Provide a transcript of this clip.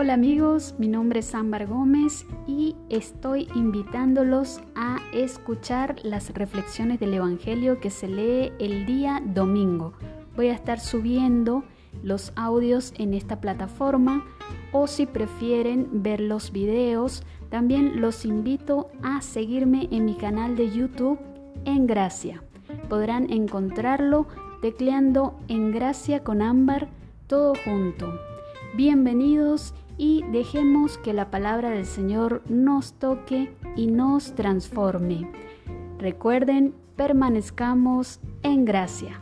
Hola amigos, mi nombre es Ámbar Gómez y estoy invitándolos a escuchar las reflexiones del Evangelio que se lee el día domingo. Voy a estar subiendo los audios en esta plataforma o si prefieren ver los videos, también los invito a seguirme en mi canal de YouTube En Gracia. Podrán encontrarlo tecleando En Gracia con Ámbar todo junto. Bienvenidos y dejemos que la palabra del Señor nos toque y nos transforme. Recuerden, permanezcamos en gracia.